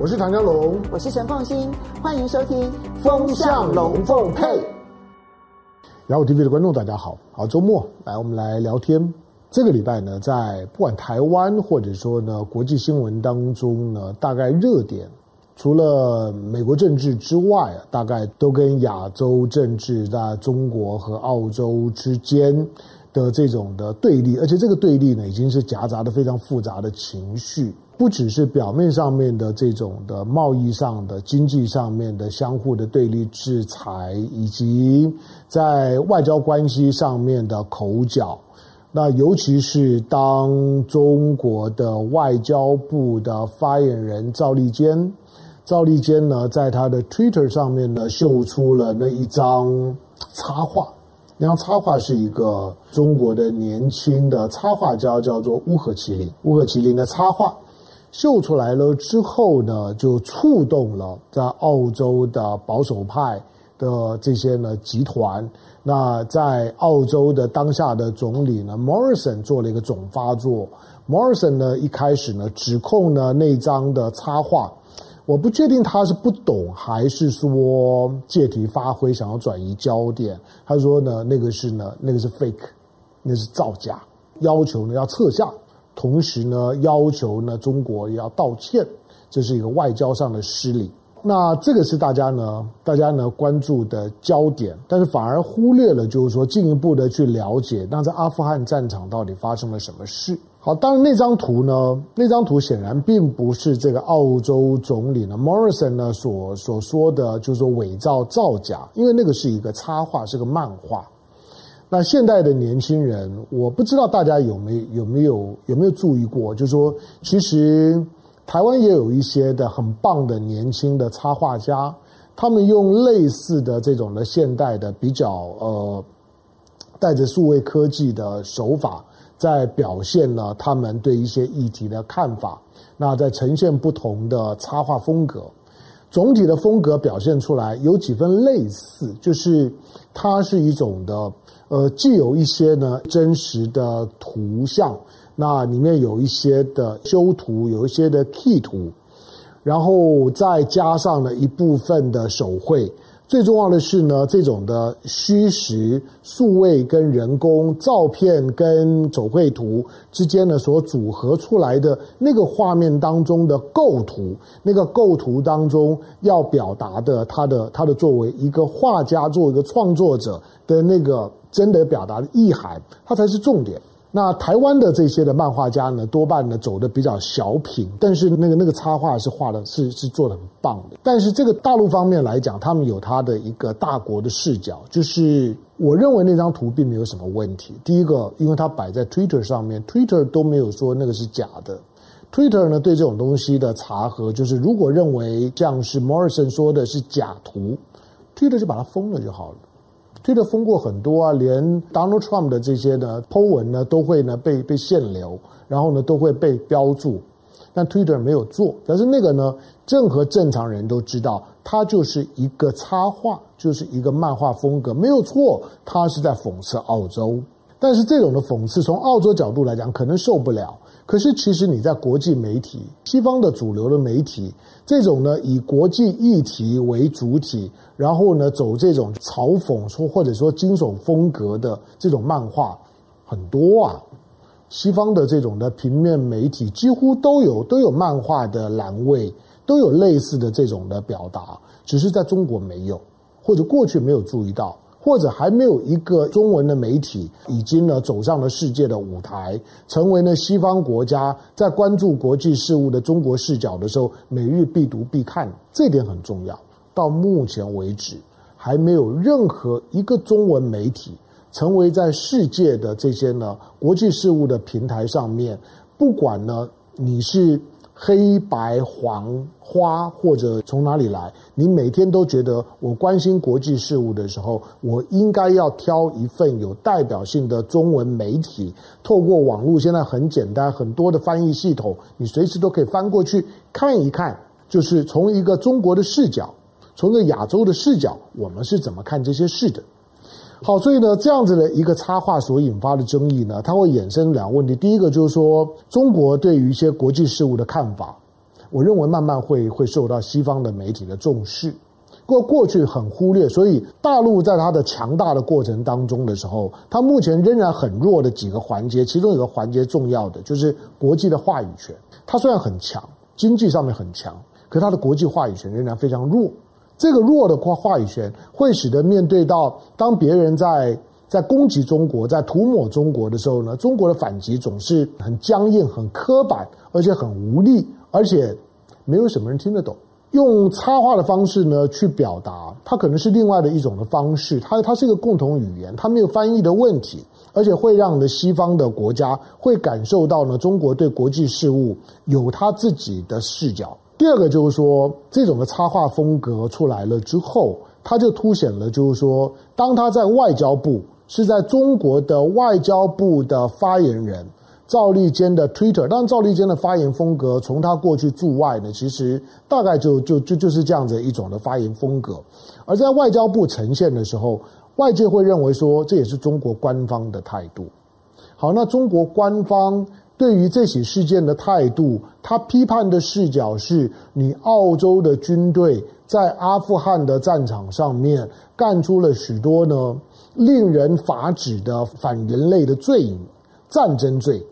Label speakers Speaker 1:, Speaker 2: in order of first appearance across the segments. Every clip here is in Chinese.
Speaker 1: 我是唐江龙，
Speaker 2: 我是陈凤新，欢迎收听《
Speaker 1: 风向龙凤配》。雅虎 TV 的观众，大家好，好周末，来我们来聊天。这个礼拜呢，在不管台湾或者说呢国际新闻当中呢，大概热点除了美国政治之外，大概都跟亚洲政治在中国和澳洲之间的这种的对立，而且这个对立呢，已经是夹杂的非常复杂的情绪。不只是表面上面的这种的贸易上的、经济上面的相互的对立制裁，以及在外交关系上面的口角。那尤其是当中国的外交部的发言人赵立坚，赵立坚呢，在他的 Twitter 上面呢，秀出了那一张插画。那张插画是一个中国的年轻的插画家，叫做乌合麒麟。乌合麒麟的插画。秀出来了之后呢，就触动了在澳洲的保守派的这些呢集团。那在澳洲的当下的总理呢，Morrison 做了一个总发作。Morrison 呢一开始呢指控呢那张的插画，我不确定他是不懂还是说借题发挥，想要转移焦点。他说呢那个是呢那个是 fake，那是造假，要求呢要撤下。同时呢，要求呢中国也要道歉，这是一个外交上的失礼。那这个是大家呢，大家呢关注的焦点，但是反而忽略了，就是说进一步的去了解，那在阿富汗战场到底发生了什么事。好，当然那张图呢，那张图显然并不是这个澳洲总理呢，Morrison 呢所所说的，就是说伪造造假，因为那个是一个插画，是个漫画。那现代的年轻人，我不知道大家有没有有没有有没有注意过，就是说，其实台湾也有一些的很棒的年轻的插画家，他们用类似的这种的现代的比较呃带着数位科技的手法，在表现了他们对一些议题的看法。那在呈现不同的插画风格，总体的风格表现出来有几分类似，就是它是一种的。呃，既有一些呢真实的图像，那里面有一些的修图，有一些的 key 图，然后再加上了一部分的手绘。最重要的是呢，这种的虚实、数位跟人工照片跟手绘图之间呢，所组合出来的那个画面当中的构图，那个构图当中要表达的，他的他的作为一个画家，作为一个创作者的那个。真的表达的意涵，它才是重点。那台湾的这些的漫画家呢，多半呢走的比较小品，但是那个那个插画是画的是是做的很棒的。但是这个大陆方面来讲，他们有他的一个大国的视角，就是我认为那张图并没有什么问题。第一个，因为它摆在 Twitter 上面，Twitter 都没有说那个是假的。Twitter 呢对这种东西的查核，就是如果认为像是 Morrison 说的是假图，Twitter 就把它封了就好了。推特封过很多啊，连 Donald Trump 的这些呢 po 文呢都会呢被被限流，然后呢都会被标注，但 Twitter 没有做。但是那个呢，任何正常人都知道，它就是一个插画，就是一个漫画风格，没有错，它是在讽刺澳洲。但是这种的讽刺，从澳洲角度来讲，可能受不了。可是，其实你在国际媒体、西方的主流的媒体，这种呢以国际议题为主体，然后呢走这种嘲讽说或者说惊悚风格的这种漫画很多啊。西方的这种的平面媒体几乎都有都有漫画的栏位，都有类似的这种的表达，只是在中国没有，或者过去没有注意到。或者还没有一个中文的媒体已经呢走上了世界的舞台，成为了西方国家在关注国际事务的中国视角的时候，每日必读必看，这点很重要。到目前为止，还没有任何一个中文媒体成为在世界的这些呢国际事务的平台上面，不管呢你是。黑白黄花或者从哪里来？你每天都觉得我关心国际事务的时候，我应该要挑一份有代表性的中文媒体，透过网络，现在很简单，很多的翻译系统，你随时都可以翻过去看一看，就是从一个中国的视角，从一个亚洲的视角，我们是怎么看这些事的。好，所以呢，这样子的一个插画所引发的争议呢，它会衍生两个问题。第一个就是说，中国对于一些国际事务的看法，我认为慢慢会会受到西方的媒体的重视。过过去很忽略，所以大陆在它的强大的过程当中的时候，它目前仍然很弱的几个环节，其中有个环节重要的就是国际的话语权。它虽然很强，经济上面很强，可它的国际话语权仍然非常弱。这个弱的话话语权会使得面对到当别人在在攻击中国、在涂抹中国的时候呢，中国的反击总是很僵硬、很刻板，而且很无力，而且没有什么人听得懂。用插画的方式呢去表达，它可能是另外的一种的方式，它它是一个共同语言，它没有翻译的问题，而且会让的西方的国家会感受到呢中国对国际事务有它自己的视角。第二个就是说，这种的插画风格出来了之后，它就凸显了就是说，当他在外交部是在中国的外交部的发言人。赵立坚的 Twitter，当然赵立坚的发言风格，从他过去驻外呢，其实大概就就就就是这样子一种的发言风格。而在外交部呈现的时候，外界会认为说，这也是中国官方的态度。好，那中国官方对于这起事件的态度，他批判的视角是你澳洲的军队在阿富汗的战场上面干出了许多呢令人发指的反人类的罪战争罪。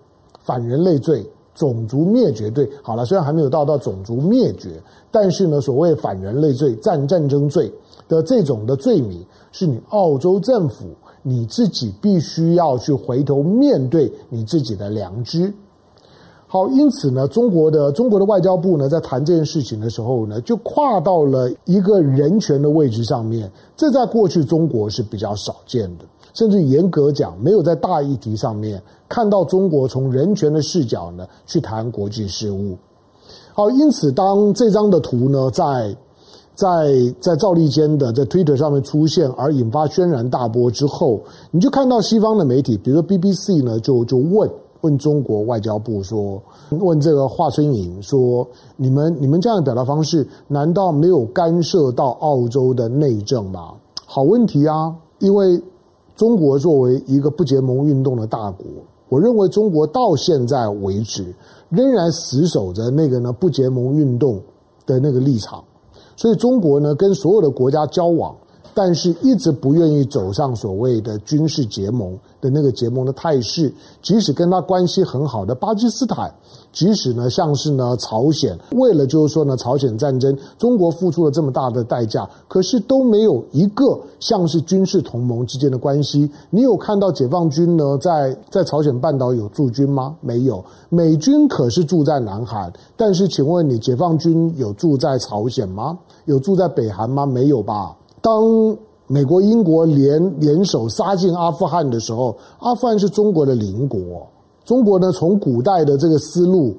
Speaker 1: 反人类罪、种族灭绝罪，好了，虽然还没有到到种族灭绝，但是呢，所谓反人类罪、战战争罪的这种的罪名，是你澳洲政府你自己必须要去回头面对你自己的良知。好，因此呢，中国的中国的外交部呢，在谈这件事情的时候呢，就跨到了一个人权的位置上面，这在过去中国是比较少见的。甚至严格讲，没有在大议题上面看到中国从人权的视角呢去谈国际事务。好，因此当这张的图呢在在在赵立坚的在 Twitter 上面出现，而引发轩然大波之后，你就看到西方的媒体，比如说 BBC 呢，就就问问中国外交部说，问这个华春莹说，你们你们这样的表达方式，难道没有干涉到澳洲的内政吗？好问题啊，因为。中国作为一个不结盟运动的大国，我认为中国到现在为止仍然死守着那个呢不结盟运动的那个立场，所以中国呢跟所有的国家交往，但是一直不愿意走上所谓的军事结盟的那个结盟的态势，即使跟他关系很好的巴基斯坦。即使呢，像是呢，朝鲜为了就是说呢，朝鲜战争，中国付出了这么大的代价，可是都没有一个像是军事同盟之间的关系。你有看到解放军呢，在 在朝鲜半岛有驻军吗？没有。美军可是驻在南韩，但是请问你，解放军有驻在朝鲜吗？有驻在北韩吗？没有吧。当美国、英国联联手杀进阿富汗的时候，阿富汗是中国的邻国。中国呢，从古代的这个丝路，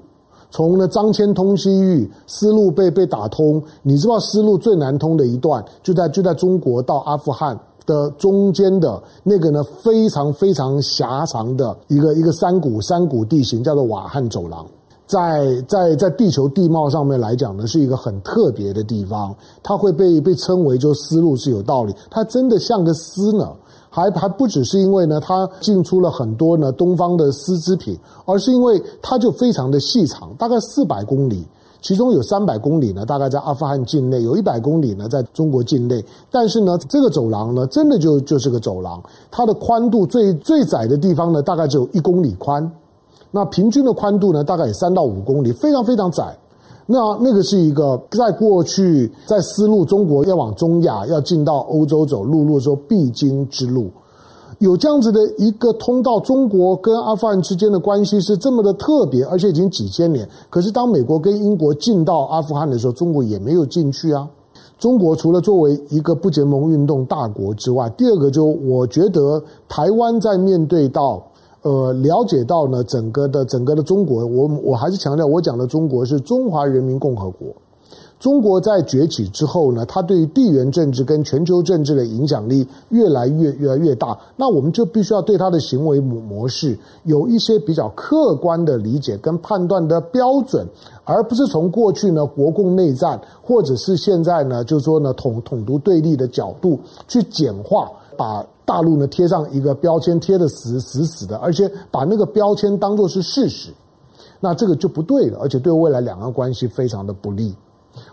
Speaker 1: 从呢张骞通西域，丝路被被打通。你知道丝路最难通的一段，就在就在中国到阿富汗的中间的那个呢，非常非常狭长的一个一个山谷山谷地形，叫做瓦罕走廊。在在在地球地貌上面来讲呢，是一个很特别的地方。它会被被称为就丝路是有道理，它真的像个丝呢。还还不只是因为呢，它进出了很多呢东方的丝织品，而是因为它就非常的细长，大概四百公里，其中有三百公里呢，大概在阿富汗境内，有一百公里呢在中国境内。但是呢，这个走廊呢，真的就就是个走廊，它的宽度最最窄的地方呢，大概只有一公里宽，那平均的宽度呢，大概有三到五公里，非常非常窄。那那个是一个在过去在丝路中国要往中亚要进到欧洲走陆路的时候必经之路，有这样子的一个通道。中国跟阿富汗之间的关系是这么的特别，而且已经几千年。可是当美国跟英国进到阿富汗的时候，中国也没有进去啊。中国除了作为一个不结盟运动大国之外，第二个就我觉得台湾在面对到。呃，了解到呢，整个的整个的中国，我我还是强调，我讲的中国是中华人民共和国。中国在崛起之后呢，它对于地缘政治跟全球政治的影响力越来越越来越大。那我们就必须要对它的行为模模式有一些比较客观的理解跟判断的标准，而不是从过去呢国共内战，或者是现在呢就是说呢统统独对立的角度去简化把。大陆呢，贴上一个标签，贴得死死死的，而且把那个标签当作是事实。那这个就不对了，而且对未来两岸关系非常的不利。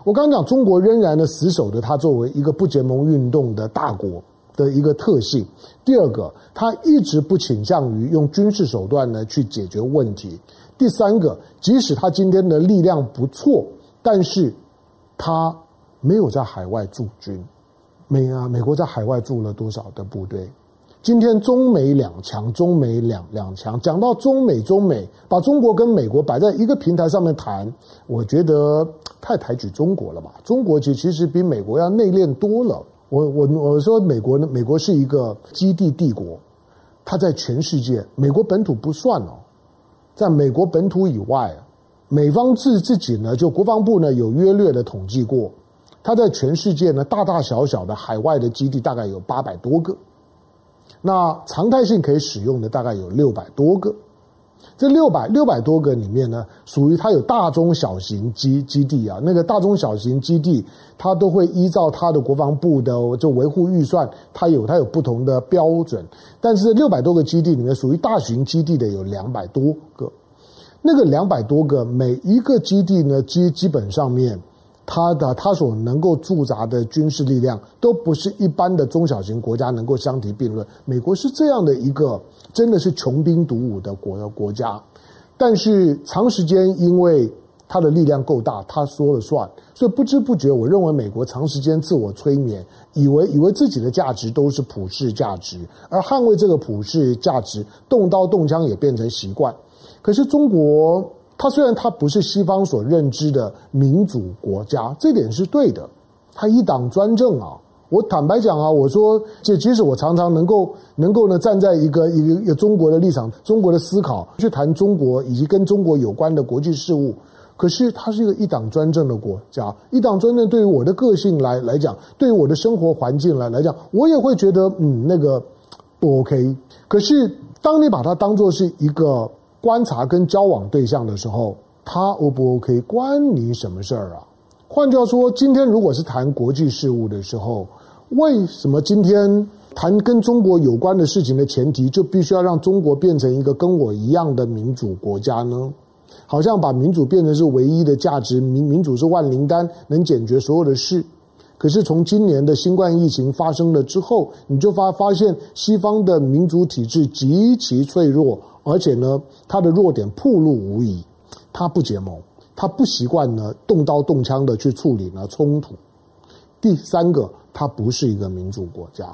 Speaker 1: 我刚刚讲，中国仍然的死守着它作为一个不结盟运动的大国的一个特性。第二个，它一直不倾向于用军事手段呢去解决问题。第三个，即使它今天的力量不错，但是它没有在海外驻军。美啊，美国在海外驻了多少的部队？今天中美两强，中美两两强，讲到中美，中美把中国跟美国摆在一个平台上面谈，我觉得太抬举中国了吧？中国其其实比美国要内敛多了。我我我说美国呢，美国是一个基地帝国，它在全世界，美国本土不算哦，在美国本土以外，美方自自己呢，就国防部呢有约略的统计过，它在全世界呢大大小小的海外的基地大概有八百多个。那常态性可以使用的大概有六百多个，这六百六百多个里面呢，属于它有大中小型基基地啊。那个大中小型基地，它都会依照它的国防部的就维护预算，它有它有不同的标准。但是六百多个基地里面，属于大型基地的有两百多个。那个两百多个，每一个基地呢，基基本上面。它的它所能够驻扎的军事力量都不是一般的中小型国家能够相提并论。美国是这样的一个真的是穷兵黩武的国国家，但是长时间因为它的力量够大，它说了算，所以不知不觉，我认为美国长时间自我催眠，以为以为自己的价值都是普世价值，而捍卫这个普世价值，动刀动枪也变成习惯。可是中国。它虽然它不是西方所认知的民主国家，这点是对的。它一党专政啊！我坦白讲啊，我说，这即使我常常能够能够呢站在一个一个一个中国的立场、中国的思考去谈中国以及跟中国有关的国际事务，可是它是一个一党专政的国家。一党专政对于我的个性来来讲，对于我的生活环境来来讲，我也会觉得嗯那个不 OK。可是当你把它当作是一个。观察跟交往对象的时候，他 O 不 OK？关你什么事儿啊？换句话说，今天如果是谈国际事务的时候，为什么今天谈跟中国有关的事情的前提，就必须要让中国变成一个跟我一样的民主国家呢？好像把民主变成是唯一的价值，民民主是万灵丹，能解决所有的事。可是从今年的新冠疫情发生了之后，你就发发现西方的民主体制极其脆弱。而且呢，他的弱点暴露无遗，他不结盟，他不习惯呢动刀动枪的去处理呢冲突。第三个，他不是一个民主国家。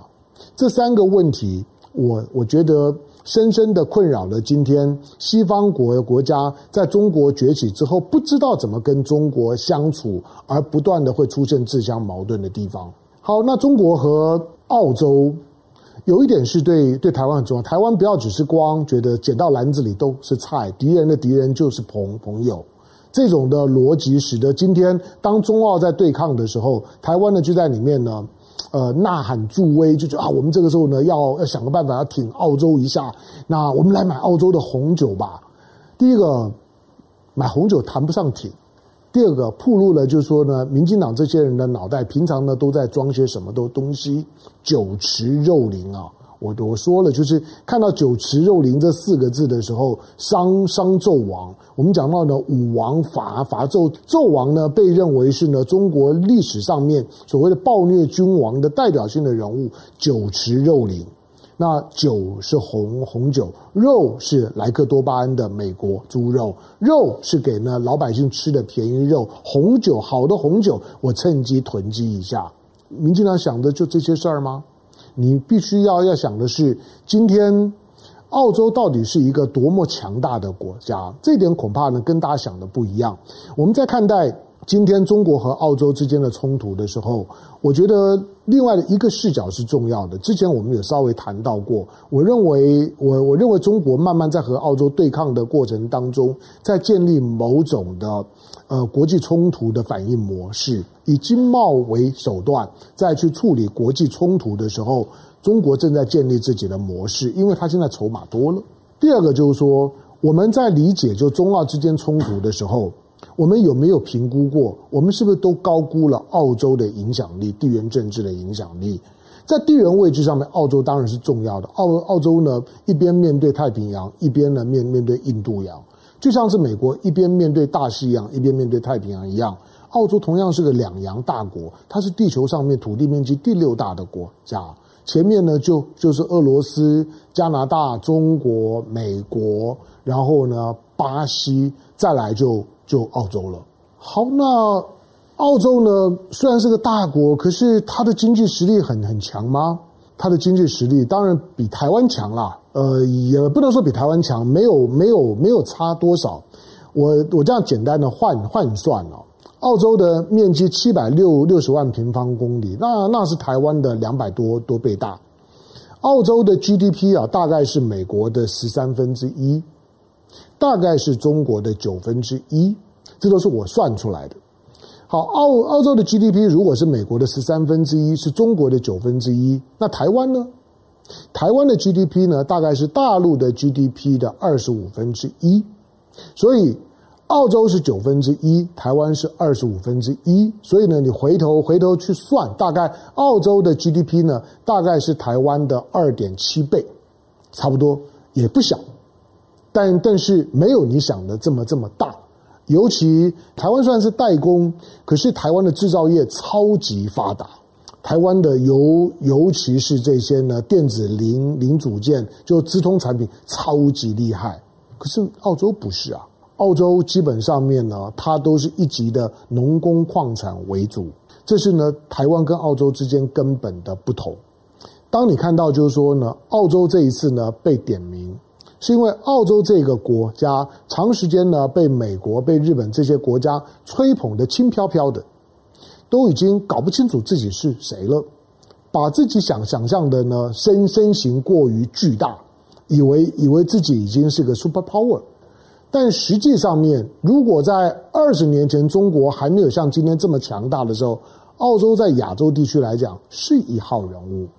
Speaker 1: 这三个问题，我我觉得深深的困扰了今天西方国国家在中国崛起之后，不知道怎么跟中国相处，而不断的会出现自相矛盾的地方。好，那中国和澳洲。有一点是对对台湾很重要，台湾不要只是光觉得捡到篮子里都是菜，敌人的敌人就是朋朋友，这种的逻辑使得今天当中澳在对抗的时候，台湾呢就在里面呢，呃呐喊助威，就觉得啊我们这个时候呢要要想个办法要挺澳洲一下，那我们来买澳洲的红酒吧。第一个买红酒谈不上挺。第二个铺路了，就是说呢，民进党这些人的脑袋平常呢都在装些什么都东西，酒池肉林啊！我我说了，就是看到酒池肉林这四个字的时候，商商纣王，我们讲到呢武王伐伐纣，纣王呢被认为是呢中国历史上面所谓的暴虐君王的代表性的人物，酒池肉林。那酒是红红酒，肉是莱克多巴胺的美国猪肉，肉是给呢老百姓吃的便宜肉，红酒好的红酒，我趁机囤积一下。民进党想的就这些事儿吗？你必须要要想的是，今天澳洲到底是一个多么强大的国家？这点恐怕呢跟大家想的不一样。我们在看待。今天中国和澳洲之间的冲突的时候，我觉得另外的一个视角是重要的。之前我们也稍微谈到过，我认为我我认为中国慢慢在和澳洲对抗的过程当中，在建立某种的呃国际冲突的反应模式，以经贸为手段再去处理国际冲突的时候，中国正在建立自己的模式，因为它现在筹码多了。第二个就是说，我们在理解就中澳之间冲突的时候。我们有没有评估过？我们是不是都高估了澳洲的影响力、地缘政治的影响力？在地缘位置上面，澳洲当然是重要的。澳澳洲呢，一边面对太平洋，一边呢面面对印度洋。就像是美国一边面对大西洋，一边面对太平洋一样，澳洲同样是个两洋大国，它是地球上面土地面积第六大的国家。前面呢就就是俄罗斯、加拿大、中国、美国，然后呢巴西，再来就就澳洲了。好，那澳洲呢虽然是个大国，可是它的经济实力很很强吗？它的经济实力当然比台湾强啦。呃，也不能说比台湾强，没有没有没有差多少。我我这样简单的换换算哦，澳洲的面积七百六六十万平方公里，那那是台湾的两百多多倍大。澳洲的 GDP 啊，大概是美国的十三分之一，大概是中国的九分之一，这都是我算出来的。好，澳澳洲的 GDP 如果是美国的十三分之一，是中国的九分之一，那台湾呢？台湾的 GDP 呢，大概是大陆的 GDP 的二十五分之一，所以澳洲是九分之一，台湾是二十五分之一，所以呢，你回头回头去算，大概澳洲的 GDP 呢，大概是台湾的二点七倍，差不多也不小，但但是没有你想的这么这么大，尤其台湾虽然是代工，可是台湾的制造业超级发达。台湾的尤尤其是这些呢，电子零零组件就资通产品超级厉害，可是澳洲不是啊，澳洲基本上面呢，它都是一级的农工矿产为主，这是呢台湾跟澳洲之间根本的不同。当你看到就是说呢，澳洲这一次呢被点名，是因为澳洲这个国家长时间呢被美国、被日本这些国家吹捧的轻飘飘的。都已经搞不清楚自己是谁了，把自己想想象的呢身身形过于巨大，以为以为自己已经是个 super power，但实际上面，如果在二十年前中国还没有像今天这么强大的时候，澳洲在亚洲地区来讲是一号人物。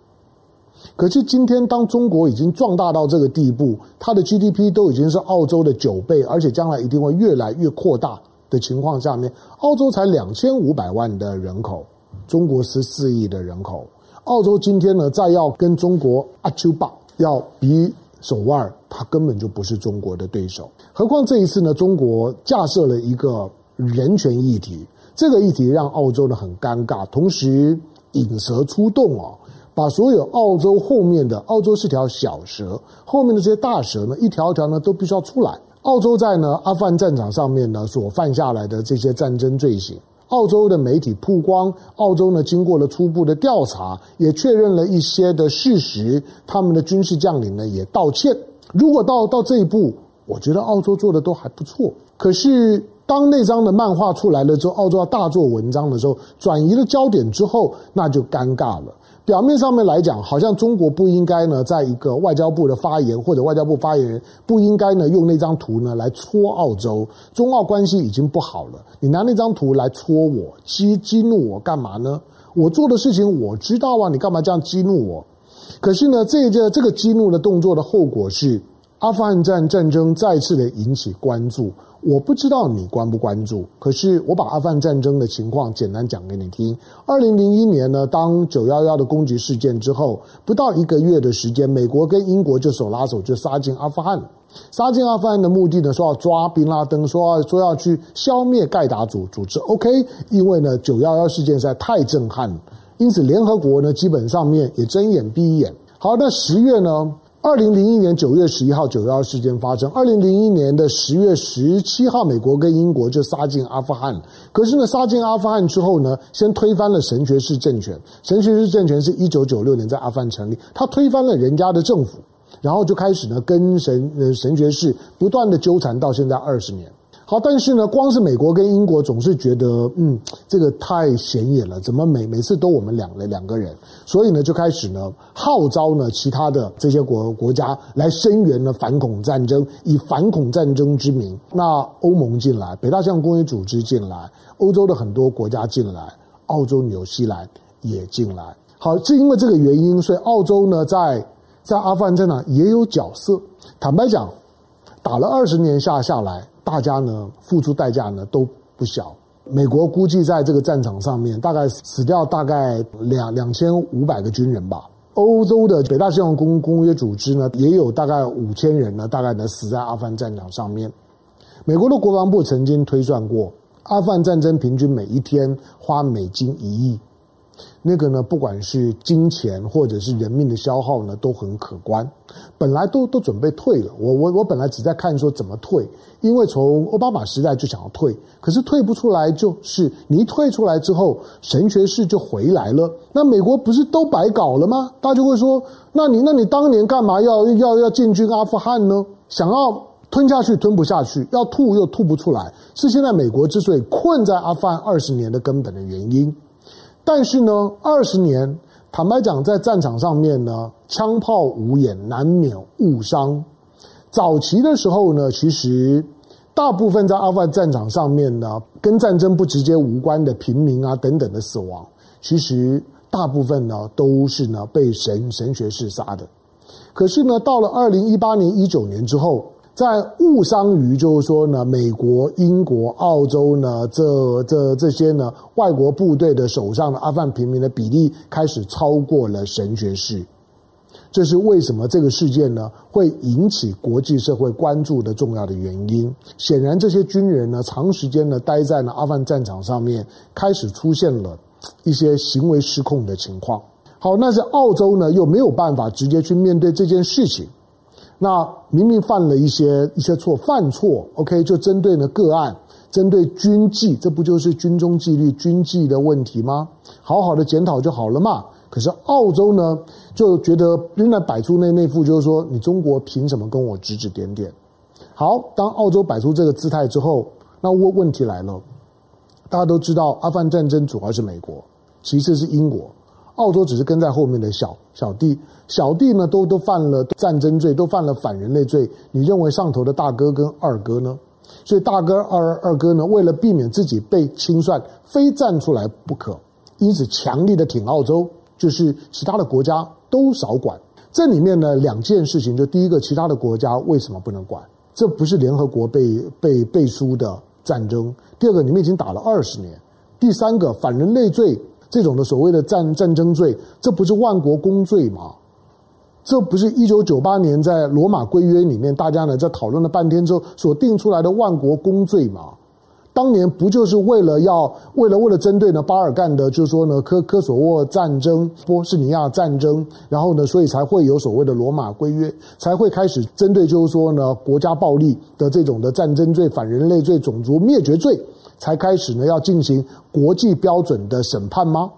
Speaker 1: 可是今天当中国已经壮大到这个地步，它的 GDP 都已经是澳洲的九倍，而且将来一定会越来越扩大。的情况下面，澳洲才两千五百万的人口，中国十四亿的人口，澳洲今天呢再要跟中国阿丘巴要比手腕，他根本就不是中国的对手。何况这一次呢，中国架设了一个人权议题，这个议题让澳洲呢很尴尬，同时引蛇出洞啊，把所有澳洲后面的澳洲是条小蛇，后面的这些大蛇呢，一条一条呢都必须要出来。澳洲在呢阿富汗战场上面呢所犯下来的这些战争罪行，澳洲的媒体曝光，澳洲呢经过了初步的调查，也确认了一些的事实，他们的军事将领呢也道歉。如果到到这一步，我觉得澳洲做的都还不错。可是当那张的漫画出来了之后，澳洲要大做文章的时候，转移了焦点之后，那就尴尬了。表面上面来讲，好像中国不应该呢，在一个外交部的发言或者外交部发言人不应该呢用那张图呢来戳澳洲，中澳关系已经不好了，你拿那张图来戳我，激激怒我干嘛呢？我做的事情我知道啊，你干嘛这样激怒我？可是呢，这个这个激怒的动作的后果是，阿富汗战战争再次的引起关注。我不知道你关不关注，可是我把阿富汗战争的情况简单讲给你听。二零零一年呢，当九幺幺的攻击事件之后，不到一个月的时间，美国跟英国就手拉手就杀进阿富汗。杀进阿富汗的目的呢，说要抓宾拉登，说要说要去消灭盖达组组织。OK，因为呢九幺幺事件实在太震撼，因此联合国呢基本上面也睁眼闭眼。好，那十月呢？二零零一年九月十一号，九幺幺事件发生。二零零一年的十月十七号，美国跟英国就杀进阿富汗。可是呢，杀进阿富汗之后呢，先推翻了神学士政权。神学士政权是一九九六年在阿富汗成立，他推翻了人家的政府，然后就开始呢跟神呃神学士不断的纠缠，到现在二十年。好，但是呢，光是美国跟英国总是觉得，嗯，这个太显眼了，怎么每每次都我们两个两个人？所以呢，就开始呢号召呢其他的这些国国家来声援呢反恐战争，以反恐战争之名，那欧盟进来，北大西洋公约组织进来，欧洲的很多国家进来，澳洲、纽西兰也进来。好，是因为这个原因，所以澳洲呢在在阿富汗战场也有角色。坦白讲，打了二十年下下来。大家呢付出代价呢都不小，美国估计在这个战场上面大概死掉大概两两千五百个军人吧。欧洲的北大西洋公公约组织呢也有大概五千人呢，大概呢死在阿富汗战场上面。美国的国防部曾经推算过，阿富汗战争平均每一天花美金一亿。那个呢，不管是金钱或者是人命的消耗呢，都很可观。本来都都准备退了，我我我本来只在看说怎么退，因为从奥巴马时代就想要退，可是退不出来，就是你一退出来之后，神学士就回来了。那美国不是都白搞了吗？大家就会说，那你那你当年干嘛要要要进军阿富汗呢？想要吞下去吞不下去，要吐又吐不出来，是现在美国之所以困在阿富汗二十年的根本的原因。但是呢，二十年，坦白讲，在战场上面呢，枪炮无眼，难免误伤。早期的时候呢，其实大部分在阿富汗战场上面呢，跟战争不直接无关的平民啊等等的死亡，其实大部分呢都是呢被神神学士杀的。可是呢，到了二零一八年、一九年之后。在误伤于，就是说呢，美国、英国、澳洲呢，这这这些呢，外国部队的手上的阿富汗平民的比例开始超过了神学士，这是为什么这个事件呢会引起国际社会关注的重要的原因。显然，这些军人呢，长时间呢待在了阿富汗战场上面，开始出现了一些行为失控的情况。好，那是澳洲呢又没有办法直接去面对这件事情。那明明犯了一些一些错，犯错，OK，就针对呢个案，针对军纪，这不就是军中纪律、军纪的问题吗？好好的检讨就好了嘛。可是澳洲呢，就觉得仍然摆出那那副，就是说你中国凭什么跟我指指点点？好，当澳洲摆出这个姿态之后，那问问题来了，大家都知道，阿富汗战争主要是美国，其次是英国。澳洲只是跟在后面的小小弟，小弟呢都都犯了战争罪，都犯了反人类罪。你认为上头的大哥跟二哥呢？所以大哥二二哥呢，为了避免自己被清算，非站出来不可，因此强力的挺澳洲，就是其他的国家都少管。这里面呢两件事情，就第一个，其他的国家为什么不能管？这不是联合国被被背书的战争。第二个，你们已经打了二十年。第三个，反人类罪。这种的所谓的战战争罪，这不是万国公罪吗？这不是一九九八年在罗马规约里面大家呢在讨论了半天之后所定出来的万国公罪吗？当年不就是为了要为了为了针对呢巴尔干的，就是说呢科科索沃战争、波斯尼亚战争，然后呢，所以才会有所谓的罗马规约，才会开始针对就是说呢国家暴力的这种的战争罪、反人类罪、种族灭绝罪。才开始呢，要进行国际标准的审判吗？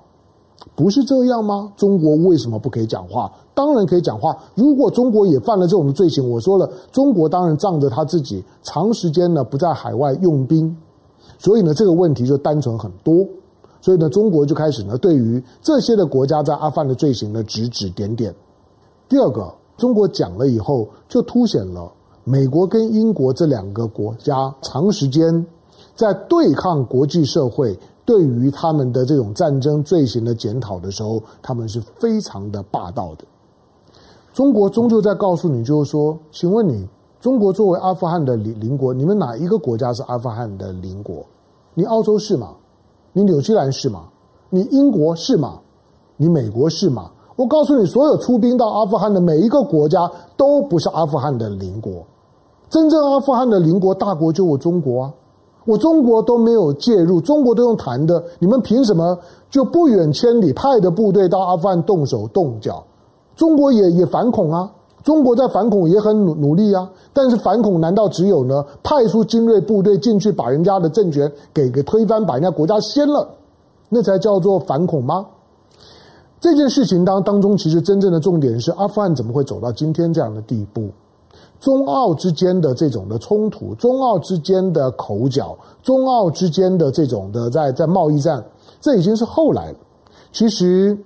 Speaker 1: 不是这样吗？中国为什么不可以讲话？当然可以讲话。如果中国也犯了这种罪行，我说了，中国当然仗着他自己长时间呢不在海外用兵，所以呢这个问题就单纯很多。所以呢，中国就开始呢对于这些的国家在阿富汗的罪行呢指指点点。第二个，中国讲了以后，就凸显了美国跟英国这两个国家长时间。在对抗国际社会对于他们的这种战争罪行的检讨的时候，他们是非常的霸道的。中国终究在告诉你，就是说，请问你，中国作为阿富汗的邻邻国，你们哪一个国家是阿富汗的邻国？你澳洲是吗？你纽西兰是吗？你英国是吗？你美国是吗？我告诉你，所有出兵到阿富汗的每一个国家都不是阿富汗的邻国。真正阿富汗的邻国大国就我中国啊。我中国都没有介入，中国都用谈的，你们凭什么就不远千里派的部队到阿富汗动手动脚？中国也也反恐啊，中国在反恐也很努努力啊，但是反恐难道只有呢派出精锐部队进去把人家的政权给给推翻，把人家国家掀了，那才叫做反恐吗？这件事情当当中，其实真正的重点是阿富汗怎么会走到今天这样的地步？中澳之间的这种的冲突，中澳之间的口角，中澳之间的这种的在在贸易战，这已经是后来了。其实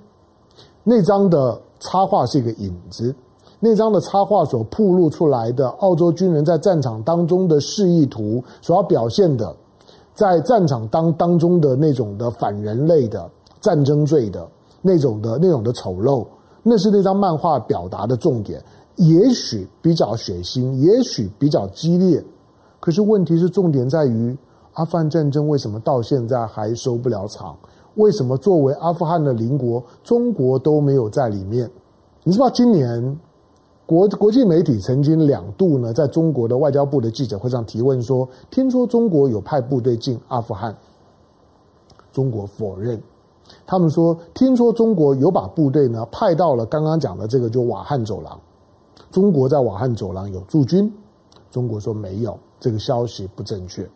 Speaker 1: 那张的插画是一个影子，那张的插画所曝露出来的澳洲军人在战场当中的示意图，所要表现的，在战场当当中的那种的反人类的战争罪的那种的那种的丑陋，那是那张漫画表达的重点。也许比较血腥，也许比较激烈，可是问题是重点在于阿富汗战争为什么到现在还收不了场？为什么作为阿富汗的邻国，中国都没有在里面？你知道今年国国际媒体曾经两度呢，在中国的外交部的记者会上提问说：“听说中国有派部队进阿富汗？”中国否认。他们说：“听说中国有把部队呢派到了刚刚讲的这个就瓦罕走廊。中国在瓦罕走廊有驻军。”中国说没有，这个消息不正确。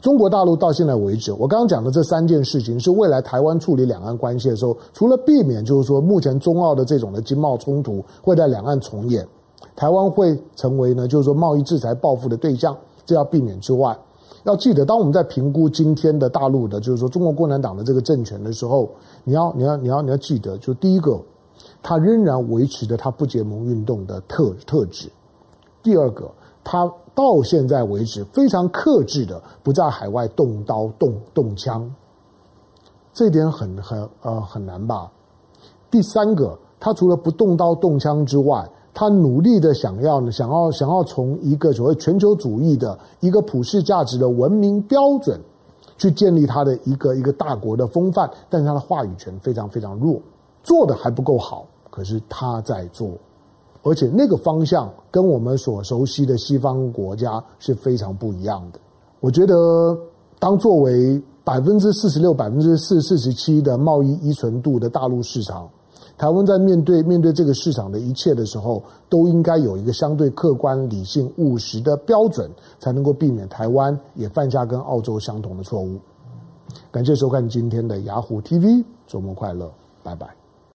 Speaker 1: 中国大陆到现在为止，我刚刚讲的这三件事情，是未来台湾处理两岸关系的时候，除了避免就是说目前中澳的这种的经贸冲突会在两岸重演，台湾会成为呢就是说贸易制裁报复的对象，这要避免之外，要记得当我们在评估今天的大陆的，就是说中国共产党的这个政权的时候，你要你要你要你要记得，就第一个，它仍然维持着它不结盟运动的特特质，第二个。他到现在为止非常克制的不在海外动刀动动枪，这点很很呃很难吧？第三个，他除了不动刀动枪之外，他努力的想要呢，想要想要从一个所谓全球主义的一个普世价值的文明标准，去建立他的一个一个大国的风范，但是他的话语权非常非常弱，做的还不够好，可是他在做。而且那个方向跟我们所熟悉的西方国家是非常不一样的。我觉得，当作为百分之四十六、百分之四四十七的贸易依存度的大陆市场，台湾在面对面对这个市场的一切的时候，都应该有一个相对客观、理性、务实的标准，才能够避免台湾也犯下跟澳洲相同的错误。感谢收看今天的雅虎 TV，周末快乐，拜拜。